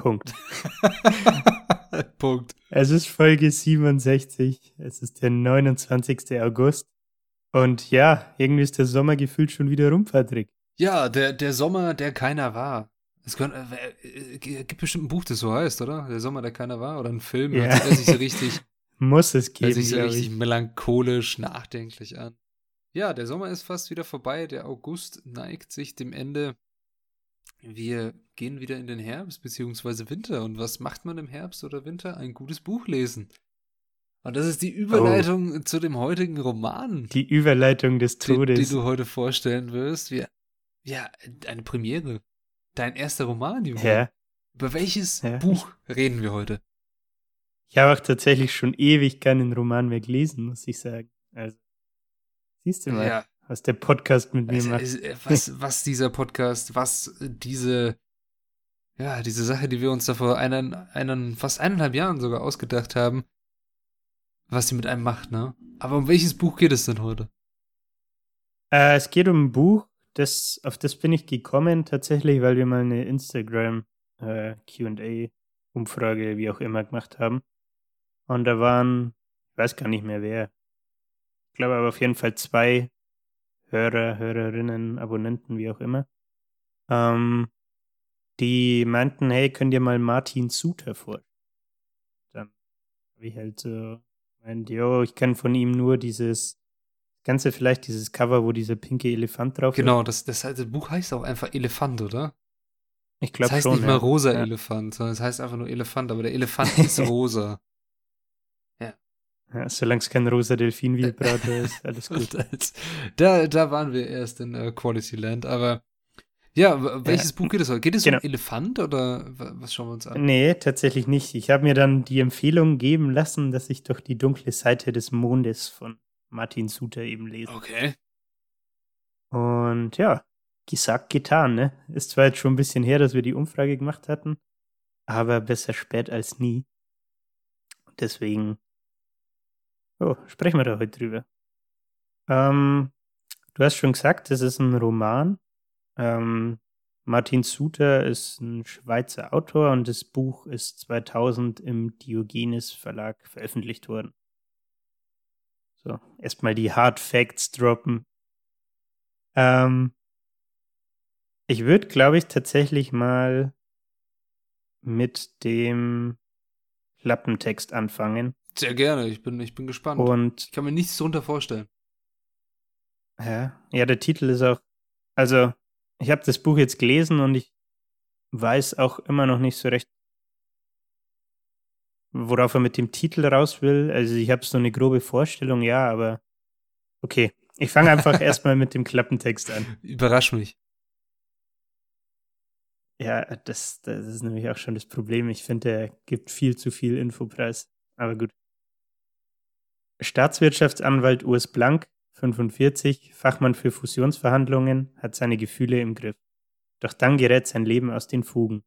Punkt. Punkt. Es ist Folge 67. Es ist der 29. August. Und ja, irgendwie ist der Sommer gefühlt schon wieder rum, Patrick. Ja, der, der Sommer, der keiner war. Es kann, äh, äh, gibt bestimmt ein Buch, das so heißt, oder? Der Sommer, der keiner war. Oder ein Film, Ja. hört sich so richtig, Muss es geben, sich so richtig ich. melancholisch, nachdenklich an. Ja, der Sommer ist fast wieder vorbei. Der August neigt sich dem Ende. Wir gehen wieder in den Herbst beziehungsweise Winter. Und was macht man im Herbst oder Winter? Ein gutes Buch lesen. Und das ist die Überleitung zu dem heutigen Roman. Die Überleitung des die, die Todes. du heute vorstellen wirst. Wir, ja, eine Premiere. Dein erster Roman, Junge. Ja. Über welches Ja. Buch reden wir heute? Ich habe auch tatsächlich schon ewig keinen Roman mehr gelesen, muss ich sagen. Also, siehst du mal, was der Podcast mit mir also, macht. äh, was, was dieser Podcast, was diese, ja, diese Sache, die wir uns da vor einen, einen, fast eineinhalb Jahren sogar ausgedacht haben, was sie mit einem macht, ne? Aber um welches Buch geht es denn heute? Äh, es geht um ein Buch, das, auf das bin ich gekommen, tatsächlich, weil wir mal eine Instagram äh, QA-Umfrage, wie auch immer, gemacht haben. Und da waren, ich weiß gar nicht mehr wer. Ich glaube aber auf jeden Fall zwei Hörer, Hörerinnen, Abonnenten, wie auch immer. Ähm, die meinten, hey, könnt ihr mal Martin Suter vor? Dann habe ich halt so meint, jo, ich kenne von ihm nur dieses Ganze vielleicht dieses Cover, wo dieser pinke Elefant drauf Genau, das, das, das Buch heißt auch einfach Elefant, oder? ist. Ich glaube Das heißt schon. nicht mal ja. rosa Ja. Elefant, sondern es heißt einfach nur Elefant, aber der Elefant ist rosa. Ja, solange es kein rosa Delfin-Vibrator ist, alles gut. Da, da waren wir erst in äh, Quality Land, aber ja, welches Buch geht es heute? Geht es Genau. um Elefant oder wa- was schauen wir uns an? Nee, tatsächlich nicht. Ich habe mir dann die Empfehlung geben lassen, dass ich doch die dunkle Seite des Mondes von Martin Suter eben lese. Okay. Und ja, gesagt, getan, ne? Ist zwar jetzt schon ein bisschen her, dass wir die Umfrage gemacht hatten, aber besser spät als nie. Deswegen, oh, sprechen wir da heute drüber. Ähm, du hast schon gesagt, es ist ein Roman. Ähm, Martin Suter ist ein Schweizer Autor und das Buch ist 2000 im Diogenes Verlag veröffentlicht worden. So, erstmal die Hard Facts droppen. Ähm, ich würde, glaube ich, tatsächlich mal mit dem Klappentext anfangen. Sehr gerne, ich bin, ich bin gespannt. Und ich kann mir nichts darunter vorstellen. ja, ja, der Titel ist auch, also ich habe das Buch jetzt gelesen und ich weiß auch immer noch nicht so recht, worauf er mit dem Titel raus will. Also ich habe so eine grobe Vorstellung, ja, aber okay. Ich fange einfach erstmal mit dem Klappentext an. Überrasch mich. Ja, das, das ist nämlich auch schon das Problem. Ich finde, er gibt viel zu viel Infopreis. Aber gut. Staatswirtschaftsanwalt Urs Blank, 45, Fachmann für Fusionsverhandlungen, hat seine Gefühle im Griff. Doch dann gerät sein Leben aus den Fugen.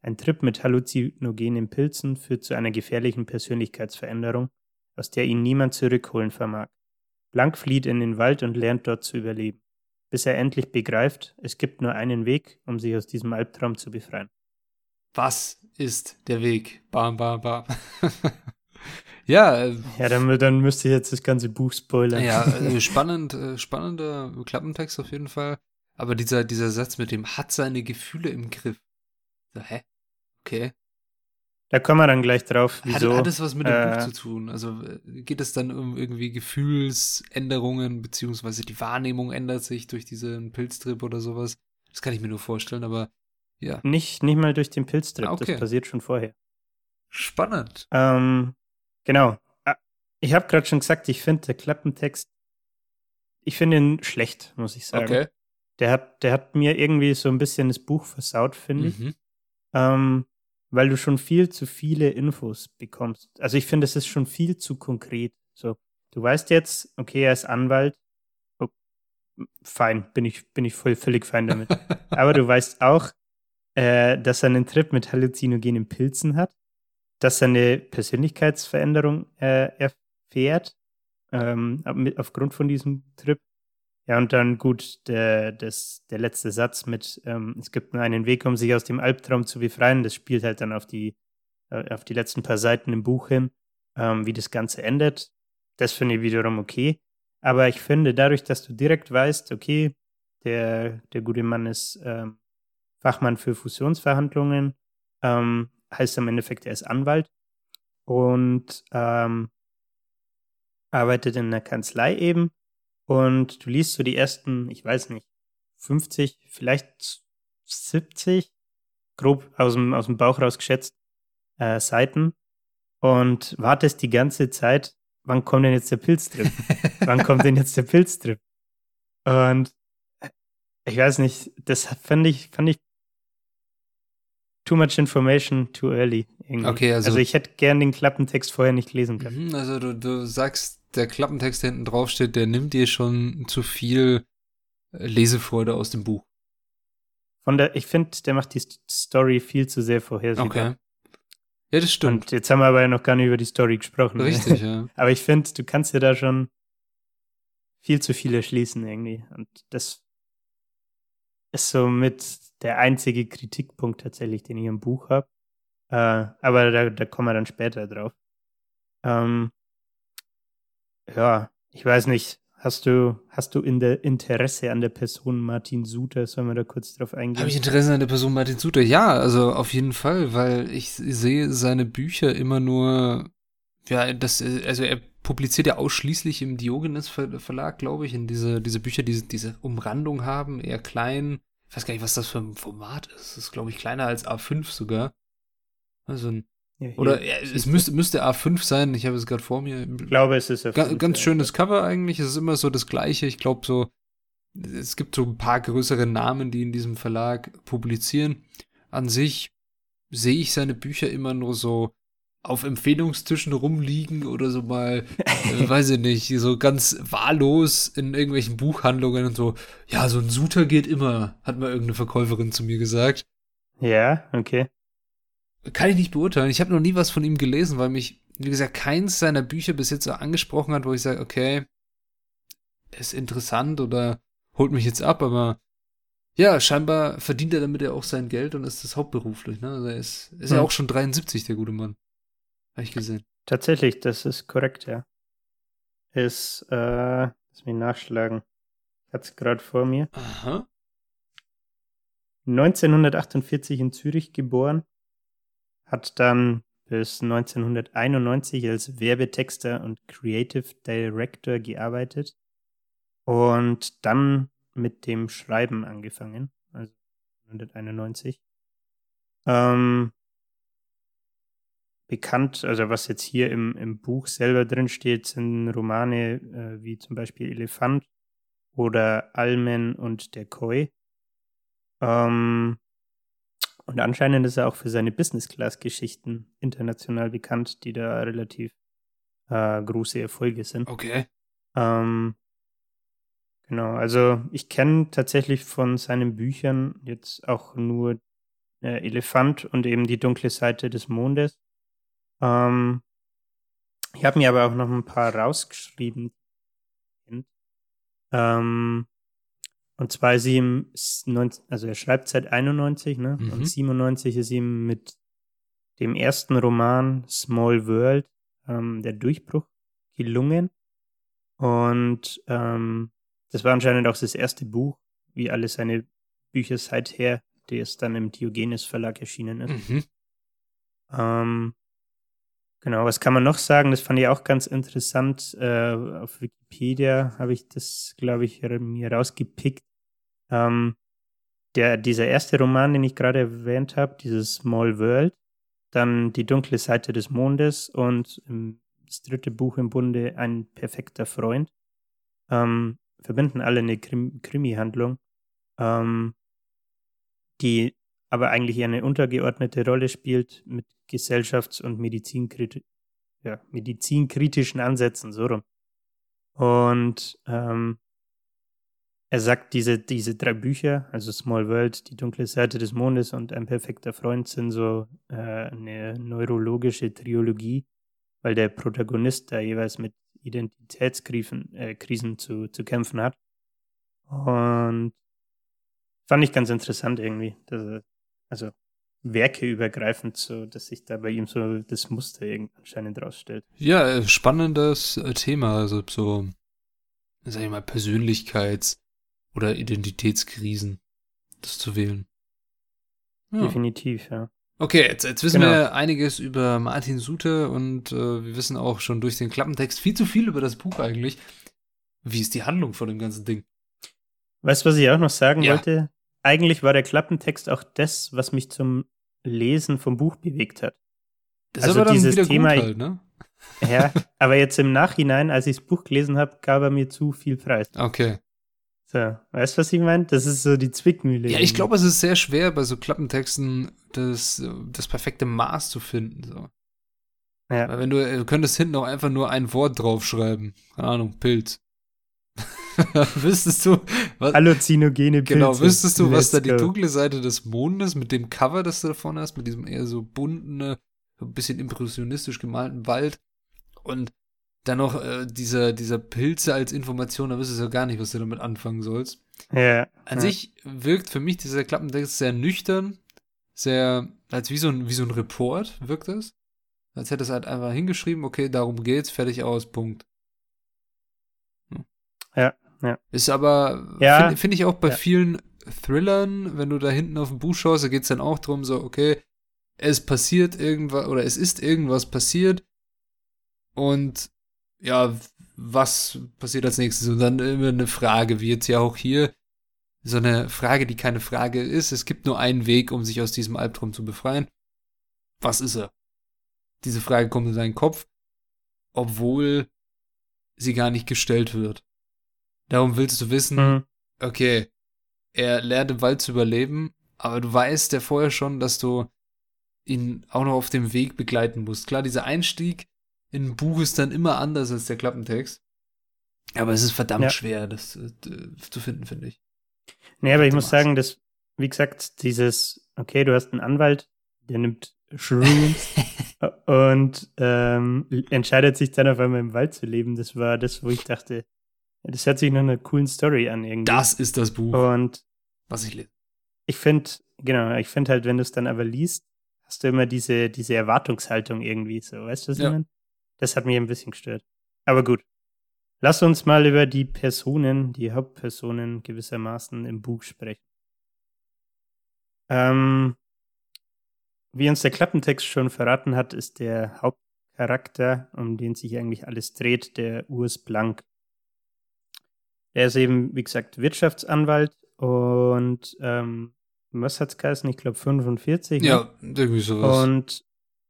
Ein Trip mit halluzinogenen Pilzen führt zu einer gefährlichen Persönlichkeitsveränderung, aus der ihn niemand zurückholen vermag. Blank flieht in den Wald und lernt dort zu überleben bis er endlich begreift, es gibt nur einen Weg, um sich aus diesem Albtraum zu befreien. Was ist der Weg? Bam, bam, bam. ja, äh, Ja, dann, dann müsste ich jetzt das ganze Buch spoilern. ja, äh, spannend, äh, spannender Klappentext auf jeden Fall. Aber dieser, dieser Satz mit dem hat seine Gefühle im Griff. So, hä? Okay. Da kommen wir dann gleich drauf, Hat, wieso. hat es was mit dem äh, Buch zu tun? Also äh, geht es dann um irgendwie Gefühlsänderungen, beziehungsweise die Wahrnehmung ändert sich durch diesen Pilztrip oder sowas? Das kann ich mir nur vorstellen, aber ja. nicht, nicht mal durch den Pilztrip, Ah, okay. das passiert schon vorher. Spannend. Ähm, genau. Ah, Ich habe gerade schon gesagt, ich finde der Klappentext, ich finde ihn schlecht, muss ich sagen. Okay. Der hat, der hat mir irgendwie so ein bisschen das Buch versaut, finde ich. Mhm. Ähm, weil du schon viel zu viele Infos bekommst. Also ich finde, es ist schon viel zu konkret. So, du weißt jetzt, okay, er ist Anwalt. Oh, fein, bin ich, bin ich voll, völlig fein damit. Aber du weißt auch, äh, dass er einen Trip mit halluzinogenen Pilzen hat, dass er eine Persönlichkeitsveränderung äh, erfährt, ähm, aufgrund von diesem Trip. Ja, und dann gut, der, das, der letzte Satz mit, ähm, es gibt nur einen Weg, um sich aus dem Albtraum zu befreien. Das spielt halt dann auf die, äh, auf die letzten paar Seiten im Buch hin, ähm, wie das Ganze endet. Das finde ich wiederum okay. Aber ich finde, dadurch, dass du direkt weißt, okay, der, der gute Mann ist ähm, Fachmann für Fusionsverhandlungen, ähm, heißt im Endeffekt, er ist Anwalt und ähm, arbeitet in einer Kanzlei eben und du liest so die ersten, ich weiß nicht, 50, vielleicht 70, grob aus dem, aus dem Bauch raus geschätzt, äh, Seiten und wartest die ganze Zeit, wann kommt denn jetzt der Pilztrip? wann kommt denn jetzt der Pilztrip? Und äh, ich weiß nicht, das fand ich, fand ich too much information too early. Irgendwie. Okay, also, also ich hätte gern den Klappentext vorher nicht lesen können. Mhm, also du, du sagst, der Klappentext, der hinten drauf steht, der nimmt dir schon zu viel äh, Lesefreude aus dem Buch. Von der, ich finde, der macht die Story viel zu sehr vorhersehbar. Okay. Ja, das stimmt. Und jetzt haben wir aber ja noch gar nicht über die Story gesprochen. Richtig, ja. aber ich finde, du kannst dir da schon viel zu viel erschließen irgendwie. Und das ist so mit der einzige Kritikpunkt tatsächlich, den ich im Buch habe. Äh, aber da, da kommen wir dann später drauf. Ähm, ja, ich weiß nicht. Hast du, hast du in der Interesse an der Person Martin Suter? Sollen wir da kurz drauf eingehen? Habe ich Interesse an der Person Martin Suter? Ja, also auf jeden Fall, weil ich sehe seine Bücher immer nur, ja, das, also er publiziert ja ausschließlich im Diogenes Verlag, glaube ich, in diese, diese Bücher, die diese Umrandung haben, eher klein. Ich weiß gar nicht, was das für ein Format ist. Das ist, glaube ich, kleiner als A5 sogar. Also ein ja, Oder ja, es müsste, müsste A5 sein, ich habe es gerade vor mir. Ich glaube, es ist A5. Ga ganz schönes Cover eigentlich, es ist immer so das gleiche. Ich glaube so, es gibt so ein paar größere Namen, die in diesem Verlag publizieren. An sich sehe ich seine Bücher immer nur so auf Empfehlungstischen rumliegen oder so mal, äh, weiß ich nicht, so ganz wahllos in irgendwelchen Buchhandlungen und so. Ja, so ein Suter geht immer, hat mal irgendeine Verkäuferin zu mir gesagt. Ja, okay. Kann ich nicht beurteilen. Ich habe noch nie was von ihm gelesen, weil mich, wie gesagt, keins seiner Bücher bis jetzt so angesprochen hat, wo ich sage, okay, ist interessant oder holt mich jetzt ab, aber ja, scheinbar verdient er damit ja auch sein Geld und ist das hauptberuflich. Ne? Also er ist, ist hm. ja auch schon 73, der gute Mann. Habe ich gesehen. Tatsächlich, das ist korrekt, ja. Ist, äh, lass mich nachschlagen. Hat's gerade vor mir. Aha. 1948 in Zürich geboren, hat dann bis 1991 als Werbetexter und Creative Director gearbeitet und dann mit dem Schreiben angefangen, also 1991. Ähm, bekannt, also was jetzt hier im, im Buch selber drin steht, sind Romane äh, wie zum Beispiel Elefant oder Almen und der Koi. Ähm, und anscheinend ist er auch für seine Business-Class-Geschichten international bekannt, die da relativ äh, große Erfolge sind. Okay. Ähm, genau, also ich kenne tatsächlich von seinen Büchern jetzt auch nur äh, Elefant und eben die dunkle Seite des Mondes. Ähm, ich habe mir aber auch noch ein paar rausgeschrieben. Ähm, und zwar ist ihm, also er schreibt seit 91, ne? Mhm. Und 97 ist ihm mit dem ersten Roman Small World ähm, der Durchbruch gelungen. Und ähm, das war anscheinend auch das erste Buch, wie alle seine Bücher seither, das dann im Diogenes Verlag erschienen ist. Mhm. Ähm, genau, was kann man noch sagen? Das fand ich auch ganz interessant. Äh, auf Wikipedia habe ich das, glaube ich, mir rausgepickt. Ähm, der, dieser erste Roman, den ich gerade erwähnt habe, dieses Small World, dann Die dunkle Seite des Mondes und das dritte Buch im Bunde, Ein perfekter Freund, ähm, verbinden alle eine Krim Krimi-Handlung, ähm, die aber eigentlich eine untergeordnete Rolle spielt mit gesellschafts- und medizinkriti ja, medizinkritischen Ansätzen, so rum. Und ähm, er sagt, diese, diese drei Bücher, also Small World, Die dunkle Seite des Mondes und Ein perfekter Freund, sind so äh, eine neurologische Triologie, weil der Protagonist da jeweils mit Identitätskrisen äh, Krisen zu, zu kämpfen hat. Und fand ich ganz interessant irgendwie. Dass, also werkeübergreifend, so dass sich da bei ihm so das Muster anscheinend rausstellt. Ja, äh, spannendes äh, Thema, also so, sag ich mal, Persönlichkeits- oder Identitätskrisen, das zu wählen. Ja. Definitiv, ja. Okay, jetzt, jetzt wissen genau. wir einiges über Martin Sute und äh, wir wissen auch schon durch den Klappentext viel zu viel über das Buch eigentlich. Wie ist die Handlung von dem ganzen Ding? Weißt du, was ich auch noch sagen ja. wollte? Eigentlich war der Klappentext auch das, was mich zum Lesen vom Buch bewegt hat. Das also dieses Thema, halt, ne? Ja, aber jetzt im Nachhinein, als ich das Buch gelesen habe, gab er mir zu viel Preis. Okay. So, weißt du, was ich meine? Das ist so die Zwickmühle. Ja, ich glaube, es ist sehr schwer, bei so Klappentexten das, das perfekte Maß zu finden. So. Ja. Weil wenn du, du könntest hinten auch einfach nur ein Wort draufschreiben. Keine Ahnung, Pilz. wüsstest du, was. Halluzinogene Pilze. Genau, wüsstest du, was da die dunkle Seite des Mondes mit dem Cover, das du davon hast, mit diesem eher so bunten, so ein bisschen impressionistisch gemalten Wald und dann noch äh, dieser, dieser Pilze als Information, da wüsstest du ja gar nicht, was du damit anfangen sollst. Ja. An ja. sich wirkt für mich dieser Klappentext sehr nüchtern, sehr, als wie so ein, wie so ein Report wirkt das. Als hätte es halt einfach hingeschrieben, okay, darum geht's, fertig aus, Punkt. Hm. Ja, ja. Ist aber, ja, finde find ich auch bei ja. vielen Thrillern, wenn du da hinten auf dem Buch schaust, da geht's dann auch drum, so, okay, es passiert irgendwas, oder es ist irgendwas passiert und ja, was passiert als nächstes? Und dann immer eine Frage, wie jetzt ja auch hier, so eine Frage, die keine Frage ist. Es gibt nur einen Weg, um sich aus diesem Albtraum zu befreien. Was ist er? Diese Frage kommt in seinen Kopf, obwohl sie gar nicht gestellt wird. Darum willst du wissen, mhm. okay, er lernt im Wald zu überleben, aber du weißt ja vorher schon, dass du ihn auch noch auf dem Weg begleiten musst. Klar, dieser Einstieg in ein Buch ist dann immer anders als der Klappentext. Aber es ist verdammt ja. schwer, das äh, zu finden, finde ich. Nee, aber ich muss sagen, dass, wie gesagt, dieses, okay, du hast einen Anwalt, der nimmt Shrooms und ähm, entscheidet sich dann auf einmal im Wald zu leben. Das war das, wo ich dachte, das hört sich nach einer coolen Story an irgendwie. Das ist das Buch, und was ich lese. Ich finde, genau, ich finde halt, wenn du es dann aber liest, hast du immer diese, diese Erwartungshaltung irgendwie so, weißt du, was ja. ich meine? Das hat mich ein bisschen gestört. Aber gut. Lass uns mal über die Personen, die Hauptpersonen gewissermaßen im Buch sprechen. Ähm, wie uns der Klappentext schon verraten hat, ist der Hauptcharakter, um den sich eigentlich alles dreht, der Urs Blank. Er ist eben, wie gesagt, Wirtschaftsanwalt und ähm, was hat's geheißen? Ich glaube 45. Ne? Ja, irgendwie sowas. Und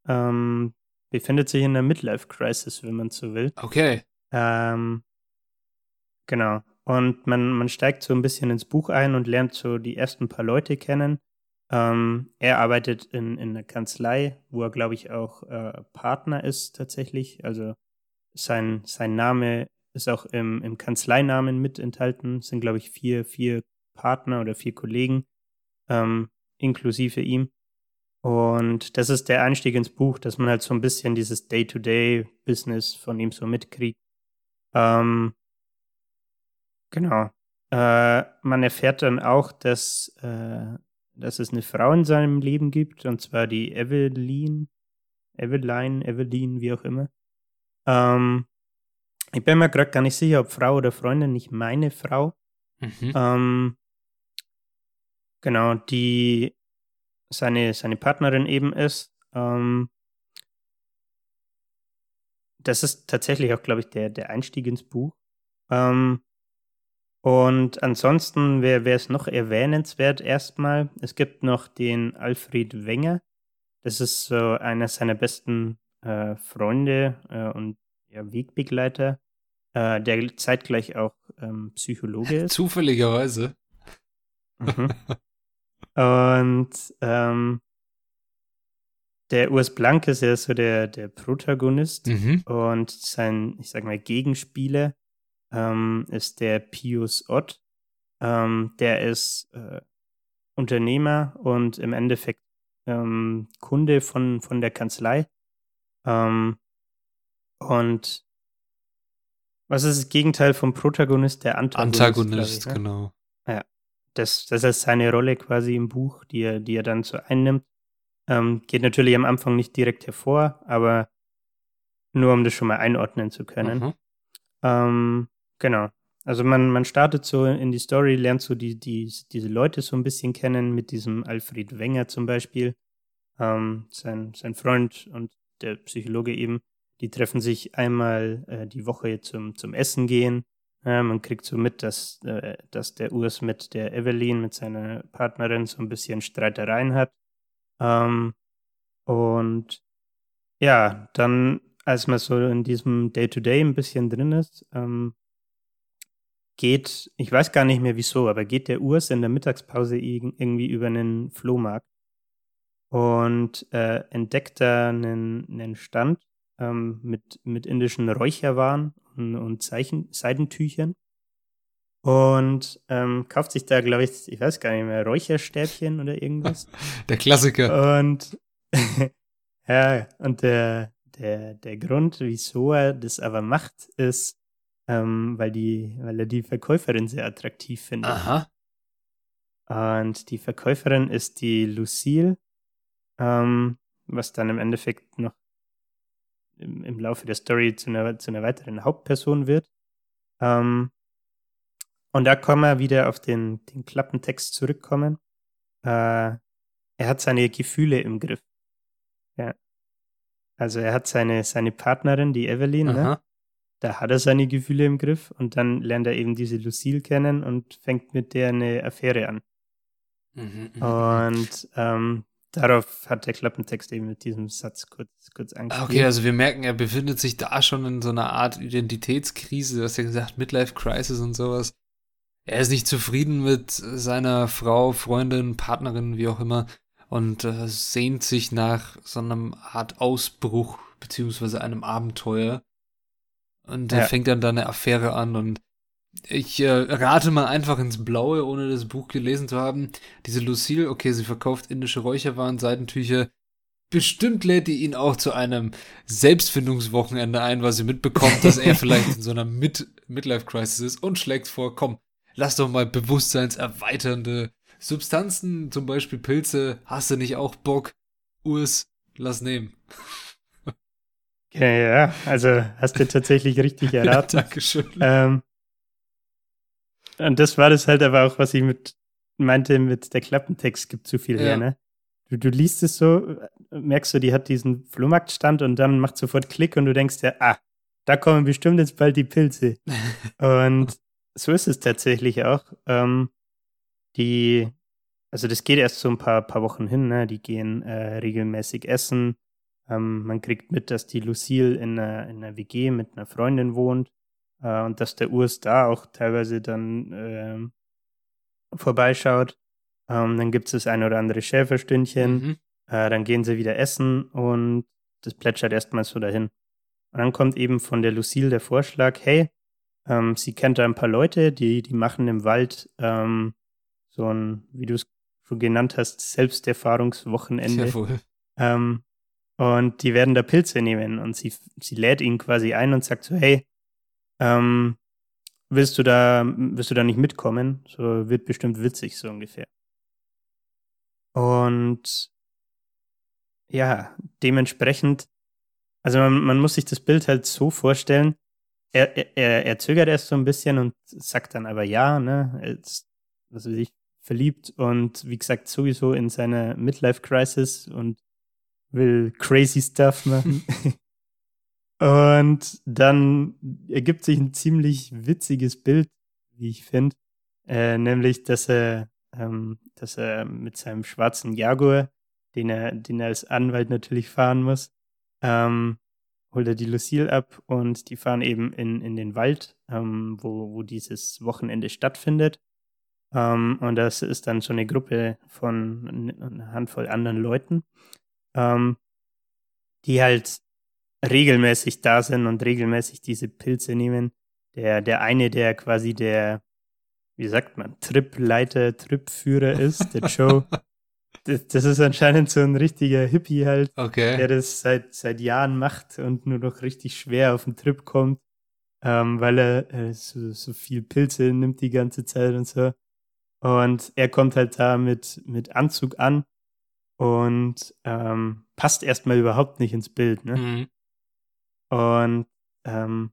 ähm, befindet sich in einer Midlife-Crisis, wenn man so will. Okay. Ähm, genau. Und man, man steigt so ein bisschen ins Buch ein und lernt so die ersten paar Leute kennen. Ähm, er arbeitet in, in einer Kanzlei, wo er, glaube ich, auch äh, Partner ist tatsächlich. Also sein, sein Name ist auch im, im Kanzleinamen mit enthalten. Es sind, glaube ich, vier, vier Partner oder vier Kollegen, ähm, inklusive ihm. Und das ist der Einstieg ins Buch, dass man halt so ein bisschen dieses Day-to-Day-Business von ihm so mitkriegt. Ähm, genau. Äh, man erfährt dann auch, dass, äh, dass es eine Frau in seinem Leben gibt, und zwar die Evelyn, Eveline, Evelyn, wie auch immer. Ähm, ich bin mir gerade gar nicht sicher, ob Frau oder Freundin, nicht meine Frau. Mhm. Ähm, genau, die seine, seine Partnerin eben ist. Ähm, das ist tatsächlich auch, glaube ich, der, der Einstieg ins Buch. Ähm, und ansonsten wäre es noch erwähnenswert erstmal, es gibt noch den Alfred Wenger. Das ist so einer seiner besten äh, Freunde äh, und ja, Wegbegleiter, äh, der zeitgleich auch ähm, Psychologe ist. Zufälligerweise. Mhm. Und ähm, der Urs Blank ist ja so der, der Protagonist Mhm. und sein, ich sag mal, Gegenspieler ähm, ist der Pius Ott. Ähm, der ist äh, Unternehmer und im Endeffekt ähm, Kunde von, von der Kanzlei. Ähm, und was ist das Gegenteil vom Protagonist? Der Antagonist. Antagonist, ich, ne? genau. das, das ist seine Rolle quasi im Buch, die er, die er dann so einnimmt. Ähm, geht natürlich am Anfang nicht direkt hervor, aber nur um das schon mal einordnen zu können. Mhm. Ähm, genau. Also man, man startet so in die Story, lernt so die, die, diese Leute so ein bisschen kennen, mit diesem Alfred Wenger zum Beispiel. Ähm, sein, sein Freund und der Psychologe eben, die treffen sich einmal äh, die Woche zum, zum Essen gehen. Ja, man kriegt so mit, dass, äh, dass der Urs mit der Evelyn, mit seiner Partnerin, so ein bisschen Streitereien hat. Ähm, und ja, dann, als man so in diesem Day-to-Day ein bisschen drin ist, ähm, geht, ich weiß gar nicht mehr wieso, aber geht der Urs in der Mittagspause irg- irgendwie über einen Flohmarkt und äh, entdeckt da einen, einen Stand ähm, mit, mit indischen Räucherwaren und, und Zeichen, Seidentüchern und ähm, kauft sich da, glaube ich, ich weiß gar nicht mehr, Räucherstäbchen oder irgendwas. Der Klassiker. Und ja, und der, der, der Grund, wieso er das aber macht, ist, ähm, weil die, weil er die Verkäuferin sehr attraktiv findet. Aha. Und die Verkäuferin ist die Lucille, ähm, was dann im Endeffekt noch im, im Laufe der Story zu einer, zu einer weiteren Hauptperson wird. Ähm, und da kann man wieder auf den, den Klappentext zurückkommen. Äh, er hat seine Gefühle im Griff. Ja. Also er hat seine, seine Partnerin, die Evelyn, ne? Da hat er seine Gefühle im Griff und dann lernt er eben diese Lucille kennen und fängt mit der eine Affäre an. Mhm, mhm. Und ähm, darauf hat der Klappentext eben mit diesem Satz kurz, kurz Ah, angespielt. Okay, also wir merken, er befindet sich da schon in so einer Art Identitätskrise. Du hast ja gesagt, Midlife Crisis und sowas. Er ist nicht zufrieden mit seiner Frau, Freundin, Partnerin, wie auch immer, und äh, sehnt sich nach so einem Art Ausbruch beziehungsweise einem Abenteuer. Und er Ja. fängt dann da eine Affäre an und ich äh, rate mal einfach ins Blaue, ohne das Buch gelesen zu haben. Diese Lucille, okay, sie verkauft indische Räucherwaren, Seidentücher. Bestimmt lädt die ihn auch zu einem Selbstfindungswochenende ein, weil sie mitbekommt, dass er vielleicht in so einer Mid Midlife-Crisis ist und schlägt vor, komm, lass doch mal bewusstseinserweiternde Substanzen, zum Beispiel Pilze, hast du nicht auch Bock? Urs, lass nehmen. Ja, ja, also hast du tatsächlich richtig erraten. Ja, Dankeschön. ähm, und das war das halt aber auch, was ich mit meinte, mit der Klappentext gibt zu viel Ja. her, ne? Du, du liest es so, merkst du, die hat diesen Flohmarktstand und dann macht sofort Klick und du denkst dir, ah, da kommen bestimmt jetzt bald die Pilze. Und so ist es tatsächlich auch. Ähm, die, also das geht erst so ein paar, paar Wochen hin, ne? Die gehen äh, regelmäßig essen. Ähm, man kriegt mit, dass die Lucille in einer, in einer WG mit einer Freundin wohnt äh, und dass der Urs da auch teilweise dann ähm, vorbeischaut. Ähm, dann gibt es das ein oder andere Schäferstündchen. Mhm. Äh, dann gehen sie wieder essen und das plätschert erstmal so dahin. Und dann kommt eben von der Lucille der Vorschlag, hey, ähm, sie kennt da ein paar Leute, die, die machen im Wald ähm, so ein, wie du es schon genannt hast, Selbsterfahrungswochenende. Jawohl. Ähm, und die werden da Pilze nehmen und sie, sie lädt ihn quasi ein und sagt so, hey, ähm, willst du da, willst du da nicht mitkommen? So wird bestimmt witzig, so ungefähr. Und ja, dementsprechend, also man, man muss sich das Bild halt so vorstellen, er, er- er, er zögert erst so ein bisschen und sagt dann aber ja, ne, ist, was weiß ich, verliebt und wie gesagt sowieso in seiner Midlife-Crisis und will crazy stuff machen. und dann ergibt sich ein ziemlich witziges Bild, wie ich finde, äh, nämlich, dass er, ähm, dass er mit seinem schwarzen Jaguar, den er, den er als Anwalt natürlich fahren muss, ähm, holt er die Lucille ab und die fahren eben in, in den Wald, ähm, wo, wo dieses Wochenende stattfindet. Ähm, und das ist dann so eine Gruppe von einer Handvoll anderen Leuten, ähm, die halt regelmäßig da sind und regelmäßig diese Pilze nehmen. Der, der eine, der quasi der, wie sagt man, Tripleiter, Tripführer ist, der Joe. das, das, ist anscheinend so ein richtiger Hippie halt, okay. der das seit, seit Jahren macht und nur noch richtig schwer auf den Trip kommt, ähm, weil er äh, so, so viel Pilze nimmt die ganze Zeit und so. Und er kommt halt da mit, mit Anzug an und ähm, passt erstmal überhaupt nicht ins Bild. Ne? Mhm. Und ähm,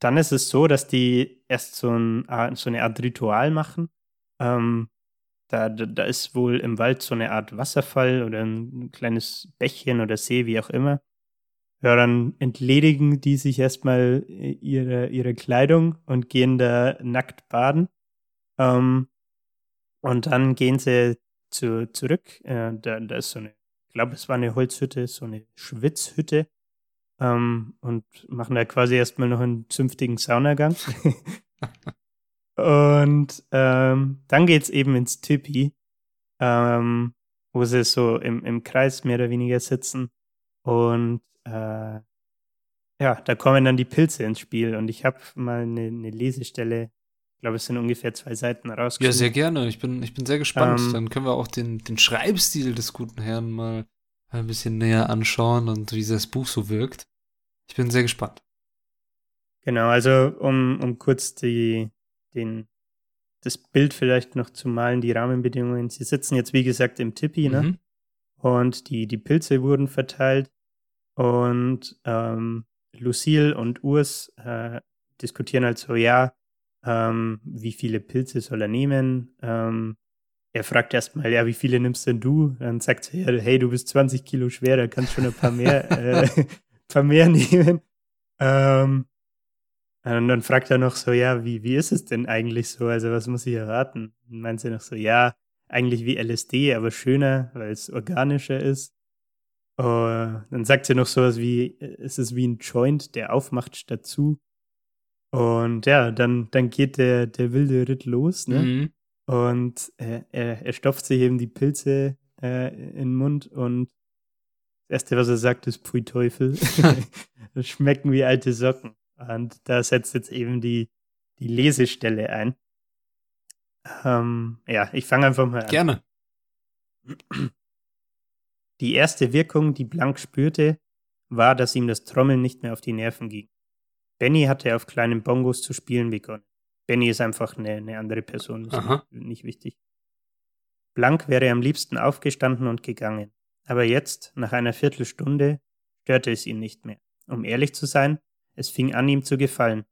dann ist es so, dass die erst so, ein, so eine Art Ritual machen. Ähm, da, da ist wohl im Wald so eine Art Wasserfall oder ein kleines Bächchen oder See, wie auch immer. Ja, dann entledigen die sich erstmal ihre, ihre Kleidung und gehen da nackt baden. Ähm, und dann gehen sie zu, zurück. Äh, da, da ist so eine, ich glaube, es war eine Holzhütte, so eine Schwitzhütte. Ähm, und machen da quasi erstmal noch einen zünftigen Saunagang. und ähm, dann geht's eben ins Tipi, ähm, wo sie so im, im Kreis mehr oder weniger sitzen. Und äh, ja, da kommen dann die Pilze ins Spiel. Und ich habe mal eine, eine Lesestelle glaube, es sind ungefähr zwei Seiten rausgekommen. Ja, sehr gerne. Ich bin, ich bin sehr gespannt. Ähm, Dann können wir auch den, den Schreibstil des guten Herrn mal ein bisschen näher anschauen und wie das Buch so wirkt. Ich bin sehr gespannt. Genau, also um, um kurz die, den, das Bild vielleicht noch zu malen, die Rahmenbedingungen. Sie sitzen jetzt, wie gesagt, im Tippi, ne? Mhm. Und die, die Pilze wurden verteilt. Und ähm, Lucille und Urs äh, diskutieren halt so, ja, ähm, wie viele Pilze soll er nehmen. Ähm, er fragt erstmal, ja, wie viele nimmst denn du? Dann sagt er, hey, du bist 20 Kilo schwerer, kannst schon ein paar mehr, äh, mehr nehmen. Ähm, und dann fragt er noch so, ja, wie, wie ist es denn eigentlich so? Also was muss ich erwarten? Und meint sie noch so, ja, eigentlich wie LSD, aber schöner, weil es organischer ist. Uh, dann sagt sie noch sowas wie, es ist wie ein Joint, der aufmacht statt zu. Und ja, dann, dann geht der, der wilde Ritt los, ne? Mhm. Und äh, er, er stopft sich eben die Pilze äh, in den Mund und Erste, was er sagt, ist Pfui Teufel. das schmecken wie alte Socken. Und da setzt jetzt eben die, die Lesestelle ein. Ähm, ja, ich fange einfach mal an. Gerne. Die erste Wirkung, die Blank spürte, war, dass ihm das Trommeln nicht mehr auf die Nerven ging. Benny hatte auf kleinen Bongos zu spielen begonnen. Benny ist einfach eine, eine andere Person, ist Aha. nicht wichtig. Blank wäre am liebsten aufgestanden und gegangen. Aber jetzt, nach einer Viertelstunde, störte es ihn nicht mehr. Um ehrlich zu sein, es fing an, ihm zu gefallen.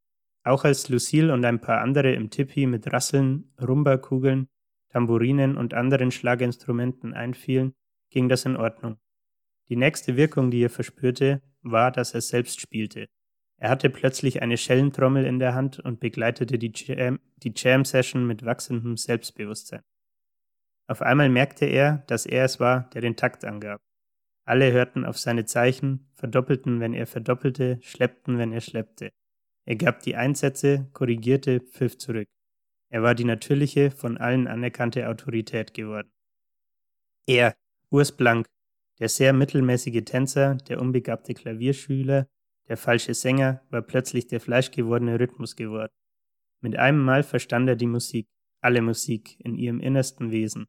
Auch als Lucille und ein paar andere im Tippi mit Rasseln, Rumba-Kugeln, Tambourinen und anderen Schlaginstrumenten einfielen, ging das in Ordnung. Die nächste Wirkung, die er verspürte, war, dass er selbst spielte. Er hatte plötzlich eine Schellentrommel in der Hand und begleitete die Jam, die Jam Session mit wachsendem Selbstbewusstsein. Auf einmal merkte er, dass er es war, der den Takt angab. Alle hörten auf seine Zeichen, verdoppelten, wenn er verdoppelte, schleppten, wenn er schleppte. Er gab die Einsätze, korrigierte, pfiff zurück. Er war die natürliche, von allen anerkannte Autorität geworden. Er, Urs Blank, der sehr mittelmäßige Tänzer, der unbegabte Klavierschüler, der falsche Sänger war plötzlich der fleischgewordene Rhythmus geworden. Mit einem Mal verstand er die Musik, alle Musik, in ihrem innersten Wesen.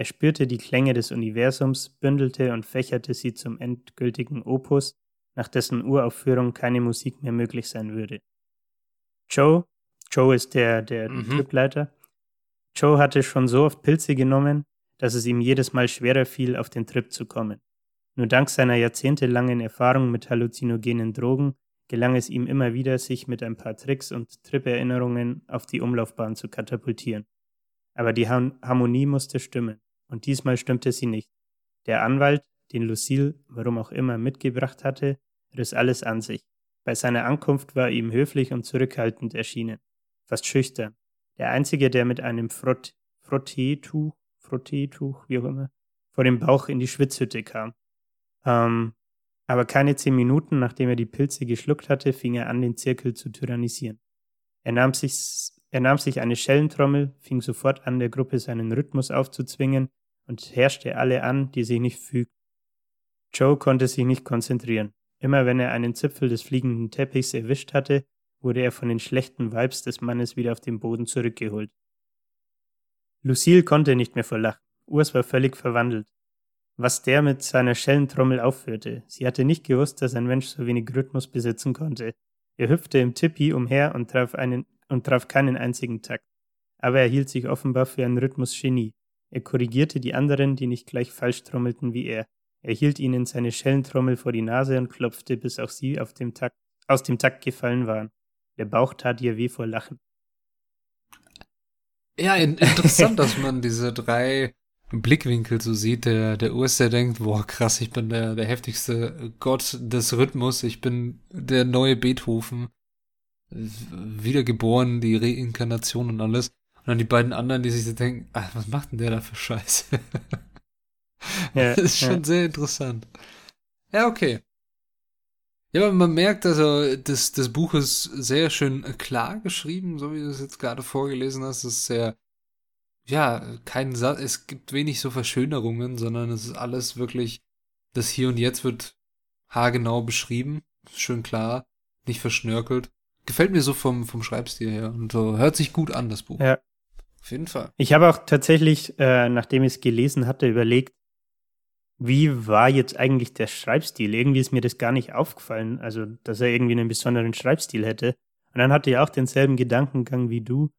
Er spürte die Klänge des Universums, bündelte und fächerte sie zum endgültigen Opus, nach dessen Uraufführung keine Musik mehr möglich sein würde. Joe, Joe ist der, der mhm. Tripleiter, Joe hatte schon so oft Pilze genommen, dass es ihm jedes Mal schwerer fiel, auf den Trip zu kommen. Nur dank seiner jahrzehntelangen Erfahrung mit halluzinogenen Drogen gelang es ihm immer wieder, sich mit ein paar Tricks und Trip-Erinnerungen auf die Umlaufbahn zu katapultieren. Aber die Harmonie musste stimmen, und diesmal stimmte sie nicht. Der Anwalt, den Lucille, warum auch immer, mitgebracht hatte, riss alles an sich. Bei seiner Ankunft war ihm höflich und zurückhaltend erschienen, fast schüchtern. Der einzige, der mit einem Frott, Frotteetuch, Frotteetuch, wie auch immer, vor dem Bauch in die Schwitzhütte kam. Ähm, aber keine zehn Minuten, nachdem er die Pilze geschluckt hatte, fing er an, den Zirkel zu tyrannisieren. Er nahm sich Er nahm sich eine Schellentrommel, fing sofort an, der Gruppe seinen Rhythmus aufzuzwingen und herrschte alle an, die sich nicht fügten. Joe konnte sich nicht konzentrieren. Immer wenn er einen Zipfel des fliegenden Teppichs erwischt hatte, wurde er von den schlechten Vibes des Mannes wieder auf den Boden zurückgeholt. Lucille konnte nicht mehr vor Lachen. Urs war völlig verwandelt. Was der mit seiner Schellentrommel aufführte. Sie hatte nicht gewusst, dass ein Mensch so wenig Rhythmus besitzen konnte. Er hüpfte im Tippi umher und traf, einen, und traf keinen einzigen Takt. Aber er hielt sich offenbar für ein Rhythmusgenie. Er korrigierte die anderen, die nicht gleich falsch trommelten wie er. Er hielt ihnen seine Schellentrommel vor die Nase und klopfte, bis auch sie dem Takt, aus dem Takt gefallen waren. Der Bauch tat ihr weh vor Lachen. Ja, interessant, dass man diese drei Blickwinkel so sieht. Der, der Urs, der denkt, boah, krass, ich bin der, der heftigste Gott des Rhythmus, ich bin der neue Beethoven. Wiedergeboren, die Reinkarnation und alles. Und dann die beiden anderen, die sich so denken, ach, was macht denn der da für Scheiße? Ja, das ist schon ja. sehr interessant. Ja, okay. Ja, aber man merkt, also das, das Buch ist sehr schön klar geschrieben, so wie du es jetzt gerade vorgelesen hast. Es ist sehr, ja, kein Satz, es gibt wenig so Verschönerungen, sondern es ist alles wirklich, das Hier und Jetzt wird haargenau beschrieben, schön klar, nicht verschnörkelt. Gefällt mir so vom, vom Schreibstil her und so hört sich gut an, das Buch. Ja. Auf jeden Fall. Ich habe auch tatsächlich, äh, nachdem ich es gelesen hatte, überlegt, wie war jetzt eigentlich der Schreibstil? Irgendwie ist mir das gar nicht aufgefallen, also dass er irgendwie einen besonderen Schreibstil hätte. Und dann hatte ich auch denselben Gedankengang wie du.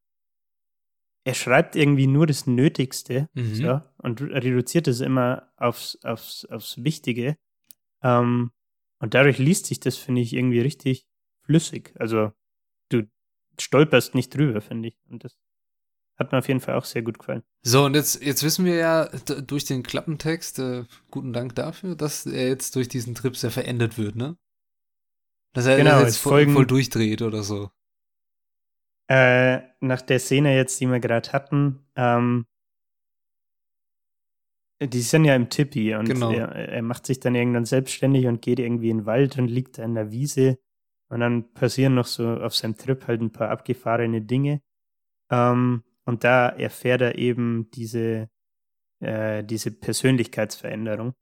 Er schreibt irgendwie nur das Nötigste mhm. so, und reduziert es immer aufs, aufs, aufs Wichtige. Ähm, und dadurch liest sich das, finde ich, irgendwie richtig flüssig. Also du stolperst nicht drüber, finde ich. Und das hat mir auf jeden Fall auch sehr gut gefallen. So, und jetzt, jetzt wissen wir ja durch den Klappentext, äh, guten Dank dafür, dass er jetzt durch diesen Trip sehr verändert wird, ne? Dass er, genau, jetzt voll, voll, durchdreht oder so. Äh, nach der Szene jetzt, die wir gerade hatten, ähm, die sind ja im Tippi und genau. er, er, macht sich dann irgendwann selbstständig und geht irgendwie in den Wald und liegt da in der Wiese. Und dann passieren noch so auf seinem Trip halt ein paar abgefahrene Dinge. Ähm, und da erfährt er eben diese, äh, diese Persönlichkeitsveränderung,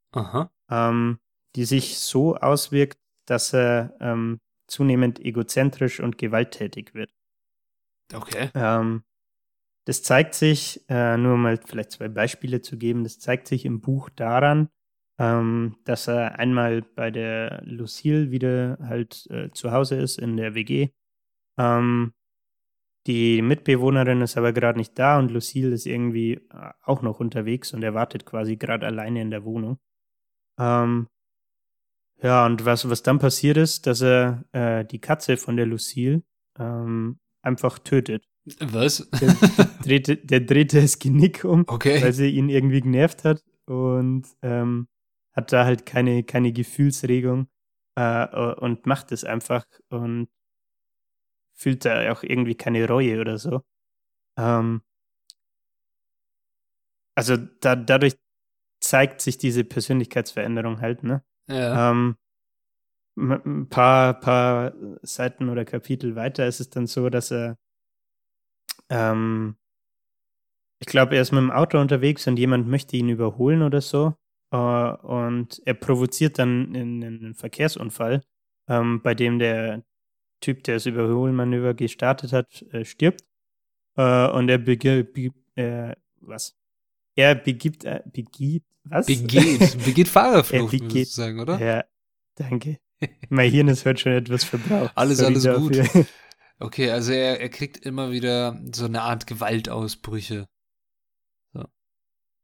ähm, die sich so auswirkt, dass er ähm, zunehmend egozentrisch und gewalttätig wird. Okay. Ähm, das zeigt sich, äh, nur mal vielleicht zwei Beispiele zu geben, das zeigt sich im Buch daran, ähm, dass er einmal bei der Lucille wieder halt äh, zu Hause ist in der WG ähm, die Mitbewohnerin ist aber gerade nicht da und Lucille ist irgendwie äh, auch noch unterwegs und er wartet quasi gerade alleine in der Wohnung. Ähm, ja, und was, was dann passiert ist, dass er äh, die Katze von der Lucille ähm, einfach tötet. Was? Der drehte, der drehte das Genick um, okay. weil sie ihn irgendwie genervt hat und ähm, hat da halt keine, keine Gefühlsregung äh, und macht es einfach. Und fühlt er auch irgendwie keine Reue oder so. Ähm, also da, dadurch zeigt sich diese Persönlichkeitsveränderung halt, ne? Ja. Ähm, ein paar, paar Seiten oder Kapitel weiter ist es dann so, dass er, ähm, ich glaube, er ist mit dem Auto unterwegs und jemand möchte ihn überholen oder so. Äh, und er provoziert dann einen Verkehrsunfall, ähm, bei dem der, Typ, der das Überholmanöver gestartet hat, äh, stirbt. Äh, und er begibt, äh, was? Er begibt, äh, begibt, was? Begeht, begeht Fahrerflucht, er begeht, sagen, oder? Ja, danke. mein Hirn ist heute schon etwas verbraucht. Alles, Sorry alles dafür. gut. Okay, also er, er kriegt immer wieder so eine Art Gewaltausbrüche. So.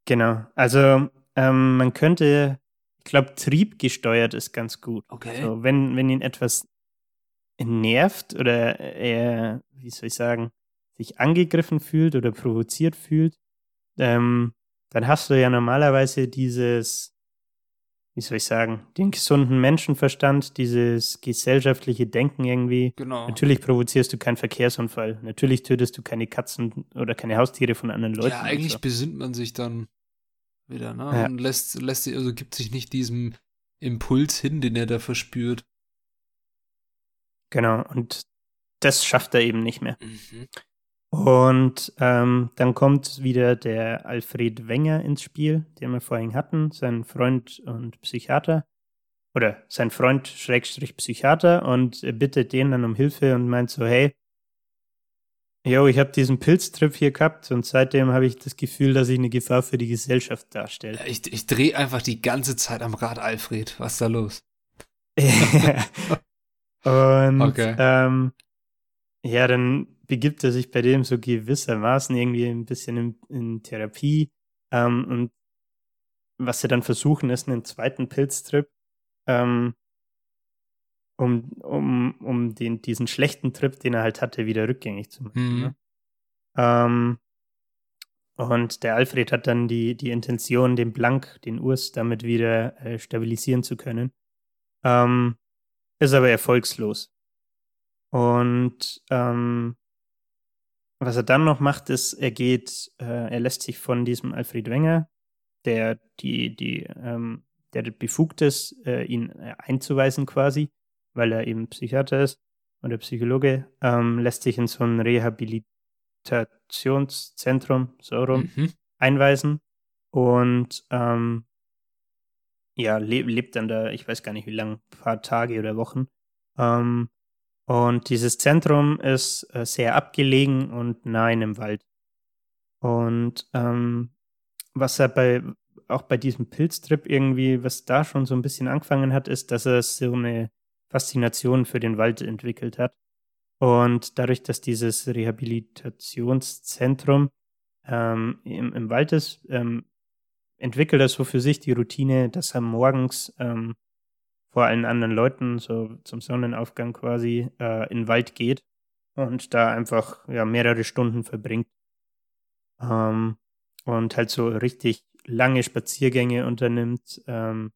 Genau. Also ähm, man könnte, ich glaube, triebgesteuert ist ganz gut. Okay. Also, wenn, wenn ihn etwas nervt oder er, wie soll ich sagen, sich angegriffen fühlt oder provoziert fühlt, ähm, dann hast du ja normalerweise dieses, wie soll ich sagen, den gesunden Menschenverstand, dieses gesellschaftliche Denken irgendwie. Genau. Natürlich provozierst du keinen Verkehrsunfall. Natürlich tötest du keine Katzen oder keine Haustiere von anderen Leuten. Ja, eigentlich so. besinnt man sich dann wieder, ne? Ja. Und lässt, lässt, also gibt sich nicht diesem Impuls hin, den er da verspürt. Genau, und das schafft er eben nicht mehr. Mhm. Und ähm, dann kommt wieder der Alfred Wenger ins Spiel, den wir vorhin hatten, sein Freund und Psychiater. Oder sein Freund Schrägstrich Psychiater und bittet den dann um Hilfe und meint so, hey, Jo, ich habe diesen Pilztrip hier gehabt und seitdem habe ich das Gefühl, dass ich eine Gefahr für die Gesellschaft darstelle. Ich, ich drehe einfach die ganze Zeit am Rad, Alfred. Was ist da los? und okay. ähm, ja, dann begibt er sich bei dem so gewissermaßen irgendwie ein bisschen in, in Therapie. Ähm, und was sie dann versuchen, ist einen zweiten Pilztrip ähm, um, um, um den, diesen schlechten Trip, den er halt hatte, wieder rückgängig zu machen. Mhm. Ne? Ähm, und der Alfred hat dann die, die Intention, den Blank, den Urs, damit wieder äh, stabilisieren zu können. Ähm, ist aber erfolgslos. Und ähm, was er dann noch macht, ist, er geht, äh, er lässt sich von diesem Alfred Wenger, der die, die, ähm, der befugt ist, äh, ihn äh, einzuweisen quasi, weil er eben Psychiater ist oder Psychologe, ähm, lässt sich in so ein Rehabilitationszentrum, so rum, mhm. einweisen und ähm, ja, le lebt dann da, ich weiß gar nicht wie lange, paar Tage oder Wochen. Ähm, und dieses Zentrum ist äh, sehr abgelegen und nah in einem Wald. Und ähm, was er bei, auch bei diesem Pilztrip irgendwie, was da schon so ein bisschen angefangen hat, ist, dass er so eine Faszination für den Wald entwickelt hat. Und dadurch, dass dieses Rehabilitationszentrum ähm, im, im, Wald ist, ähm, entwickelt er so für sich die Routine, dass er morgens ähm, vor allen anderen Leuten, so zum Sonnenaufgang quasi, äh, in den Wald geht und da einfach ja, mehrere Stunden verbringt. Ähm, und halt so richtig lange Spaziergänge unternimmt, ähm,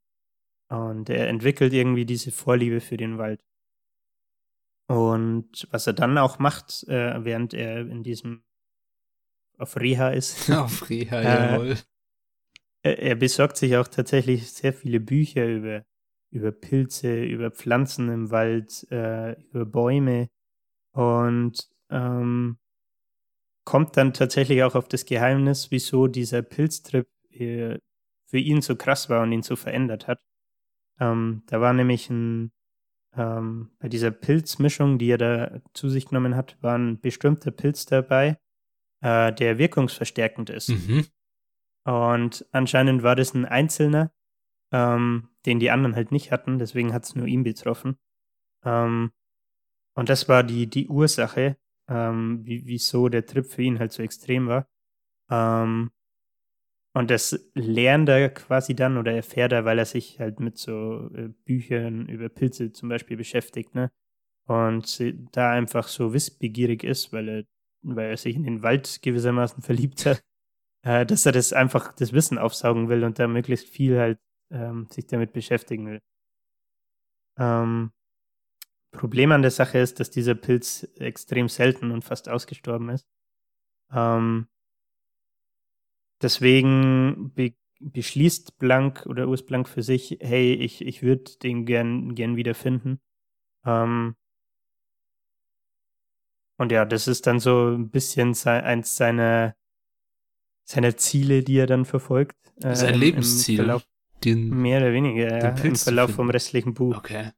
und er entwickelt irgendwie diese Vorliebe für den Wald. Und was er dann auch macht, äh, während er in diesem auf Reha ist. auf Reha, äh, jawohl. Er, besorgt sich auch tatsächlich sehr viele Bücher über, über Pilze, über Pflanzen im Wald, äh, über Bäume und ähm, kommt dann tatsächlich auch auf das Geheimnis, wieso dieser Pilztrip äh, für ihn so krass war und ihn so verändert hat. Ähm, da war nämlich ein, ähm, bei dieser Pilzmischung, die er da zu sich genommen hat, war ein bestimmter Pilz dabei, äh, der wirkungsverstärkend ist. Mhm. Und anscheinend war das ein einzelner, ähm, den die anderen halt nicht hatten, deswegen hat es nur ihn betroffen. Ähm, und das war die, die Ursache, ähm, wie, wieso der Trip für ihn halt so extrem war. Ähm, und das lernt er quasi dann oder erfährt er, weil er sich halt mit so äh, Büchern über Pilze zum Beispiel beschäftigt, ne? Und da einfach so wissbegierig ist, weil er, weil er sich in den Wald gewissermaßen verliebt hat, äh, dass er das einfach das Wissen aufsaugen will und da möglichst viel halt ähm, sich damit beschäftigen will. Ähm, Problem an der Sache ist, dass dieser Pilz extrem selten und fast ausgestorben ist. Ähm, Deswegen be beschließt Blank oder Urs Blank für sich, hey, ich, ich würde den gern, gern wiederfinden. Ähm, und ja, das ist dann so ein bisschen eins seiner, seiner Ziele, die er dann verfolgt. Äh, Sein Lebensziel. Verlauf, den, mehr oder weniger, ja, im Verlauf vom restlichen Buch. Okay.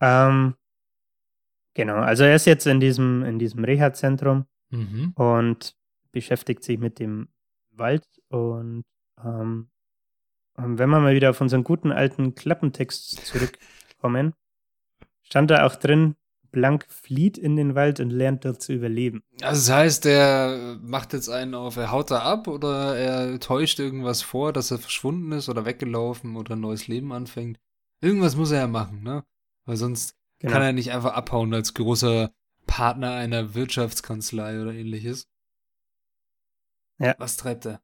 Ähm, genau, also er ist jetzt in diesem, in diesem Reha-Zentrum mhm. und beschäftigt sich mit dem Wald. Und ähm, wenn wir mal wieder auf unseren guten alten Klappentext zurückkommen, stand da auch drin, Blank flieht in den Wald und lernt dort zu überleben. Also das heißt, er macht jetzt einen auf, er haut da ab oder er täuscht irgendwas vor, dass er verschwunden ist oder weggelaufen oder ein neues Leben anfängt. Irgendwas muss er ja machen, ne? Weil sonst genau. kann er nicht einfach abhauen als großer Partner einer Wirtschaftskanzlei oder ähnliches. Ja. Was treibt er?